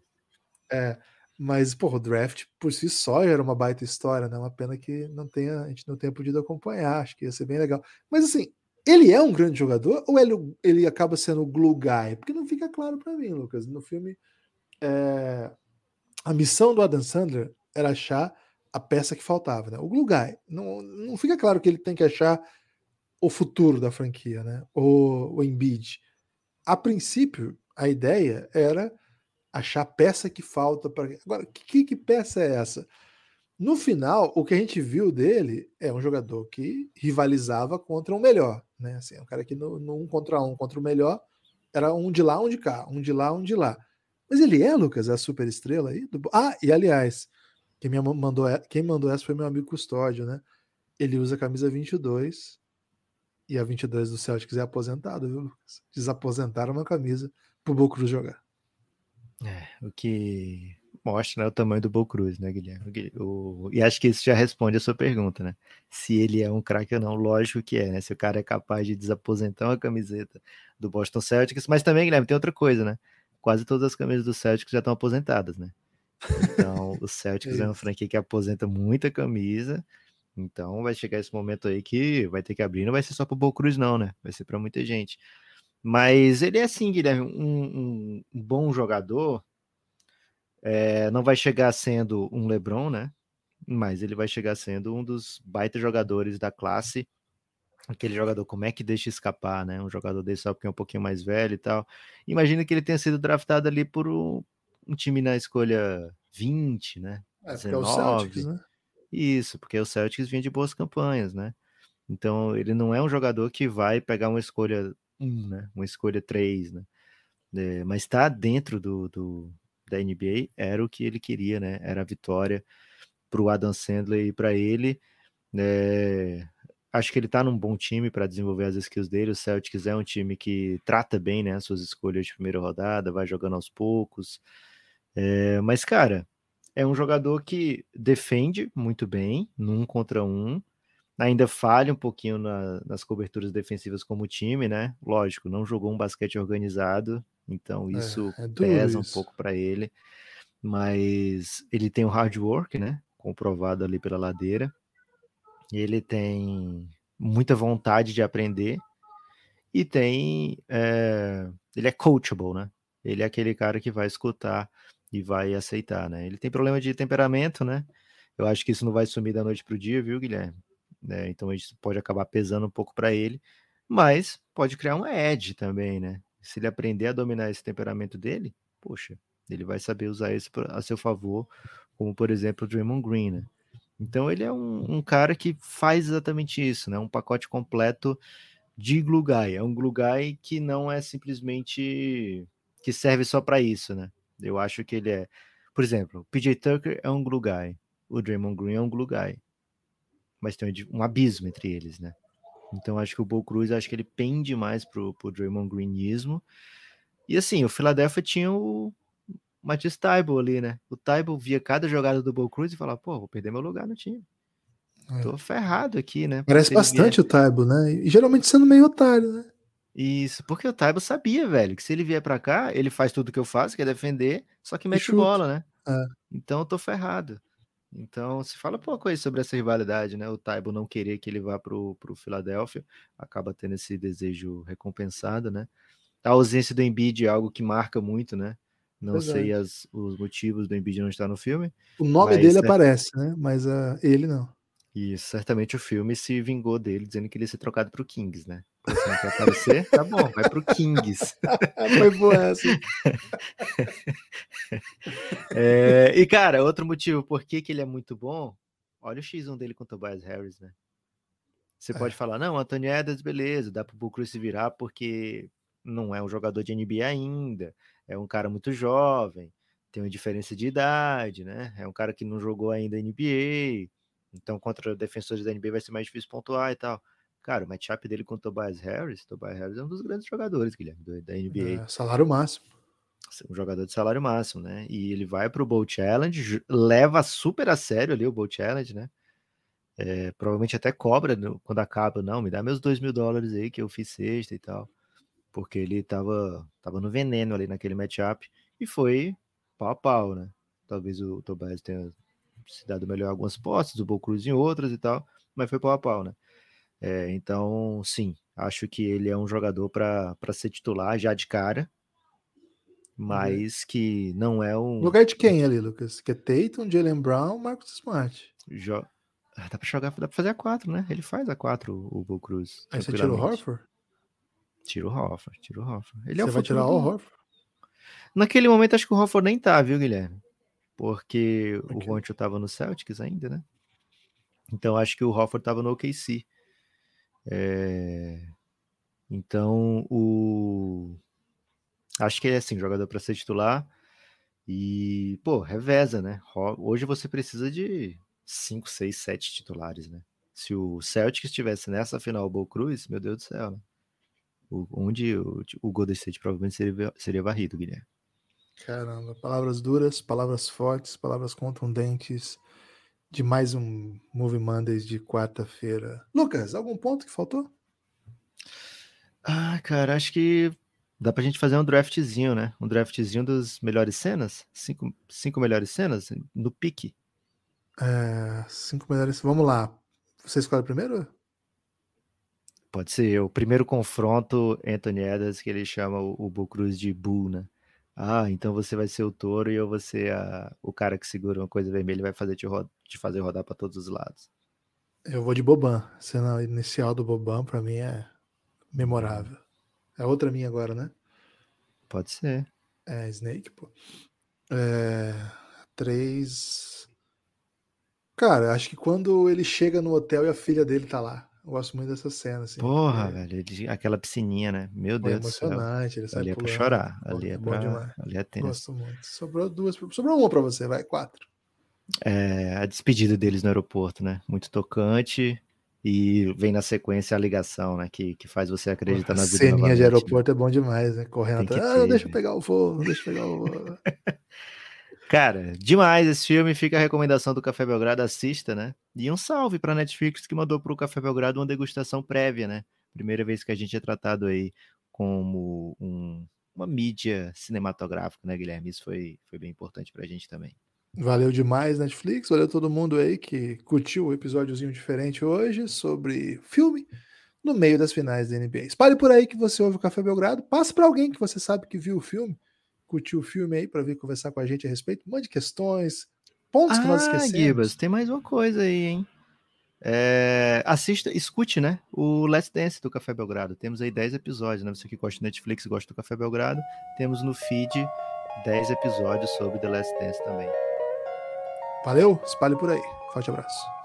[SPEAKER 2] É, mas, porra, o draft por si só já era uma baita história, né? Uma pena que não tenha, a gente não tenha podido acompanhar. Acho que ia ser bem legal. Mas assim, ele é um grande jogador ou ele, ele acaba sendo glue guy? Porque não fica claro para mim, Lucas. No filme, é, a missão do Adam Sandler era achar a peça que faltava, né? O glue guy. Não, não fica claro que ele tem que achar o futuro da franquia, né? O, o Embiid. A princípio, a ideia era achar a peça que falta para. Agora, que, que peça é essa? No final, o que a gente viu dele é um jogador que rivalizava contra o melhor, né? Assim, um cara que no, no um contra um contra o melhor era um de lá, um de cá, um de lá, um de lá. Mas ele é, Lucas, é a super estrela aí. Do... Ah, e aliás, quem me mandou, quem mandou essa foi meu amigo Custódio, né? Ele usa a camisa 22 e a 22 do Celtics é aposentado, viu, Lucas? Desaposentaram uma camisa pro Bo Cruz jogar.
[SPEAKER 3] É, o que mostra né, o tamanho do Bo Cruz, né, Guilherme? O, e acho que isso já responde a sua pergunta, né? Se ele é um craque ou não, lógico que é, né? Se o cara é capaz de desaposentar uma camiseta do Boston Celtics, mas também, Guilherme, tem outra coisa, né? Quase todas as camisas do Celtics já estão aposentadas, né? Então, o Celtics é uma franquia que aposenta muita camisa. Então, vai chegar esse momento aí que vai ter que abrir. Não vai ser só para o Bo Cruz, não, né? Vai ser para muita gente. Mas ele é assim, Guilherme, um, um bom jogador é, não vai chegar sendo um LeBron, né? Mas ele vai chegar sendo um dos baita jogadores da classe. Aquele jogador, como é que deixa escapar, né? Um jogador desse só porque é um pouquinho mais velho e tal. Imagina que ele tenha sido draftado ali por um, um time na escolha 20, né?
[SPEAKER 2] É, 19. É o Celtics, né?
[SPEAKER 3] Isso, porque o Celtics vinha de boas campanhas, né? Então ele não é um jogador que vai pegar uma escolha 1, né? Uma escolha 3, né? É, mas está dentro do, do, da NBA, era o que ele queria, né? Era a vitória para o Adam Sandler e para ele. É, acho que ele está num bom time para desenvolver as skills dele. O Celtics é um time que trata bem né, as suas escolhas de primeira rodada, vai jogando aos poucos. É, mas, cara, é um jogador que defende muito bem, num contra um. Ainda falha um pouquinho na, nas coberturas defensivas como time, né? Lógico, não jogou um basquete organizado, então é, isso é, é pesa isso. um pouco para ele, mas ele tem o hard work, né? Comprovado ali pela ladeira. Ele tem muita vontade de aprender e tem. É, ele é coachable, né? Ele é aquele cara que vai escutar e vai aceitar, né? Ele tem problema de temperamento, né? Eu acho que isso não vai sumir da noite para o dia, viu, Guilherme? É, então isso pode acabar pesando um pouco para ele, mas pode criar um edge também, né? Se ele aprender a dominar esse temperamento dele, poxa, ele vai saber usar isso a seu favor, como por exemplo o Draymond Green, né? Então ele é um, um, cara que faz exatamente isso, né? Um pacote completo de glue guy. É um glue guy que não é simplesmente que serve só para isso, né? Eu acho que ele é, por exemplo, o PJ Tucker é um glue guy, o Draymond Green é um glue guy, mas tem um abismo entre eles, né? Então acho que o Bo Cruz, acho que ele pende mais pro, pro Draymond Greenismo. E assim, o Philadelphia tinha o Matisse Taibo ali, né? O Taibo via cada jogada do Bo Cruz e falava, pô, vou perder meu lugar no time. É. Tô ferrado aqui, né?
[SPEAKER 2] Parece bastante vier... o Taibo, né? E geralmente sendo meio otário, né?
[SPEAKER 3] Isso, porque o Taibo sabia, velho, que se ele vier para cá, ele faz tudo que eu faço, que é defender, só que mete bola, né? É. Então eu tô ferrado. Então, se fala pouco aí sobre essa rivalidade, né? O Taibo não querer que ele vá pro, pro Philadelphia, acaba tendo esse desejo recompensado, né? A ausência do Embiid é algo que marca muito, né? Não sei as, os motivos do Embiid não estar no filme.
[SPEAKER 2] O nome dele é... aparece, né? Mas uh, ele não.
[SPEAKER 3] E certamente o filme se vingou dele, dizendo que ele ia ser trocado pro Kings, né? Não quer aparecer? Tá bom, vai pro Kings.
[SPEAKER 2] Foi boa essa.
[SPEAKER 3] é, e, cara, outro motivo por que, que ele é muito bom, olha o X1 dele com o Tobias Harris, né? Você é. pode falar, não, Anthony Edwards, beleza, dá pro Bull se virar porque não é um jogador de NBA ainda, é um cara muito jovem, tem uma diferença de idade, né? É um cara que não jogou ainda NBA, então, contra defensores da NBA vai ser mais difícil pontuar e tal. Cara, o matchup dele com o Tobias Harris, Tobias Harris é um dos grandes jogadores, Guilherme, da NBA.
[SPEAKER 2] É, salário máximo.
[SPEAKER 3] Um jogador de salário máximo, né? E ele vai pro Bowl Challenge, leva super a sério ali o Bowl Challenge, né? É, provavelmente até cobra quando acaba, não, me dá meus dois mil dólares aí que eu fiz sexta e tal. Porque ele tava, tava no veneno ali naquele matchup e foi pau a pau, né? Talvez o Tobias tenha se dado melhor em algumas postes, o Bo Cruz em outras e tal, mas foi pau a pau, né? É, então, sim, acho que ele é um jogador para ser titular já de cara, uhum. mas que não é um.
[SPEAKER 2] Lugar de quem ali, Lucas? Que é Tatum, Jalen Brown, Marcos Smart.
[SPEAKER 3] Jo... Ah, dá pra jogar, dá pra fazer a 4, né? Ele faz a 4, o Bo Cruz.
[SPEAKER 2] Aí você tira o Horford?
[SPEAKER 3] Tira o Horford, tira o Horford.
[SPEAKER 2] Ele é você é o vai tirar o Horford?
[SPEAKER 3] Naquele momento, acho que o Horford nem tá, viu, Guilherme? Porque okay. o Roncho estava no Celtics ainda, né? Então acho que o Hofford estava no OKC. É... Então o acho que é assim, jogador para ser titular e pô, reveza, né? Hoje você precisa de 5, 6, 7 titulares, né? Se o Celtics estivesse nessa final Bowl Cruz, meu Deus do céu, né? O, onde o, o Golden State provavelmente seria, seria varrido, Guilherme.
[SPEAKER 2] Caramba, palavras duras, palavras fortes, palavras contundentes de mais um Movie Mondays de quarta-feira. Lucas, algum ponto que faltou?
[SPEAKER 3] Ah, cara, acho que dá pra gente fazer um draftzinho, né? Um draftzinho das melhores cenas. Cinco, cinco melhores cenas no pique.
[SPEAKER 2] É, cinco melhores. Vamos lá. Você escolhe primeiro?
[SPEAKER 3] Pode ser. O primeiro confronto, Anthony Edwards, que ele chama o, o Cruz de Bull, né? Ah, então você vai ser o touro e eu vou ser a, o cara que segura uma coisa vermelha e vai fazer te, te fazer rodar para todos os lados.
[SPEAKER 2] Eu vou de Boban. A cena inicial do Boban para mim é memorável. É outra minha agora, né?
[SPEAKER 3] Pode ser.
[SPEAKER 2] É, Snake, pô. É, três. Cara, acho que quando ele chega no hotel e a filha dele tá lá. Eu gosto muito dessa cena, assim.
[SPEAKER 3] Porra, velho, aquela piscininha, né? Meu Deus do céu.
[SPEAKER 2] Ele
[SPEAKER 3] ali é pra chorar. Ali é, pra... ali é tenso.
[SPEAKER 2] Gosto muito. Sobrou duas. Sobrou uma pra você, vai, quatro.
[SPEAKER 3] É, a despedida deles no aeroporto, né? Muito tocante. E vem na sequência a ligação, né? Que, que faz você acreditar na vida.
[SPEAKER 2] Ceninha de né? aeroporto né? é bom demais, né? Correndo atrás. Ah, deixa eu pegar o voo, deixa eu pegar o voo.
[SPEAKER 3] Cara, demais esse filme. Fica a recomendação do Café Belgrado, assista, né? E um salve para Netflix que mandou para o Café Belgrado uma degustação prévia, né? Primeira vez que a gente é tratado aí como um, uma mídia cinematográfica, né, Guilherme? Isso foi, foi bem importante para a gente também.
[SPEAKER 2] Valeu demais, Netflix. Valeu todo mundo aí que curtiu o episódiozinho diferente hoje sobre filme no meio das finais da NBA. Espalhe por aí que você ouve o Café Belgrado. Passe para alguém que você sabe que viu o filme curtiu o filme aí para vir conversar com a gente a respeito. Um monte de questões, pontos ah, que nós ah, esquecemos.
[SPEAKER 3] Gibas, tem mais uma coisa aí, hein? É, assista, escute, né? O Let's Dance do Café Belgrado. Temos aí 10 episódios, né? Você que gosta do Netflix, gosta do Café Belgrado. Temos no feed 10 episódios sobre The Last Dance também.
[SPEAKER 2] Valeu, espalhe por aí. Forte abraço.